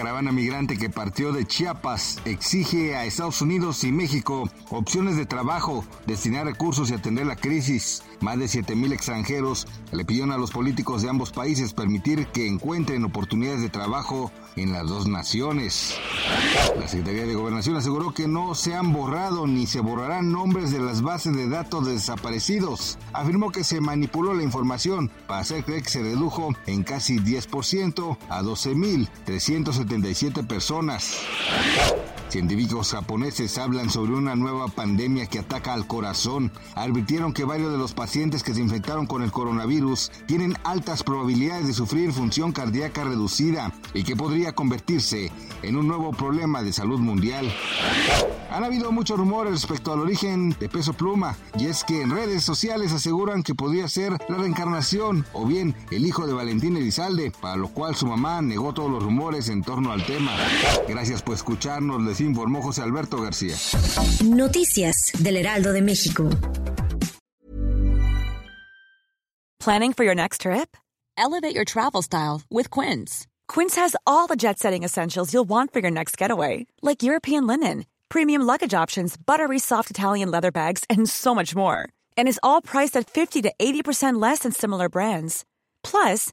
Caravana migrante que partió de Chiapas exige a Estados Unidos y México opciones de trabajo, destinar recursos y atender la crisis. Más de 7.000 extranjeros le pidieron a los políticos de ambos países permitir que encuentren oportunidades de trabajo en las dos naciones. La Secretaría de Gobernación aseguró que no se han borrado ni se borrarán nombres de las bases de datos de desaparecidos. Afirmó que se manipuló la información para hacer creer que se redujo en casi 10% a 12.377 personas. Científicos japoneses hablan sobre una nueva pandemia que ataca al corazón. Advirtieron que varios de los pacientes que se infectaron con el coronavirus tienen altas probabilidades de sufrir función cardíaca reducida y que podría convertirse en un nuevo problema de salud mundial. Han habido muchos rumores respecto al origen de Peso Pluma, y es que en redes sociales aseguran que podría ser la reencarnación o bien el hijo de Valentín Elizalde, para lo cual su mamá negó todos los rumores en torno al tema. Gracias por escucharnos, les informó José Alberto García. Noticias del Heraldo de México. Planning for your next trip? Elevate your travel style with Quince. Quince has all the jet setting essentials you'll want for your next getaway, like European linen, premium luggage options, buttery soft Italian leather bags, and so much more. And is all priced at 50 to 80% less than similar brands. Plus,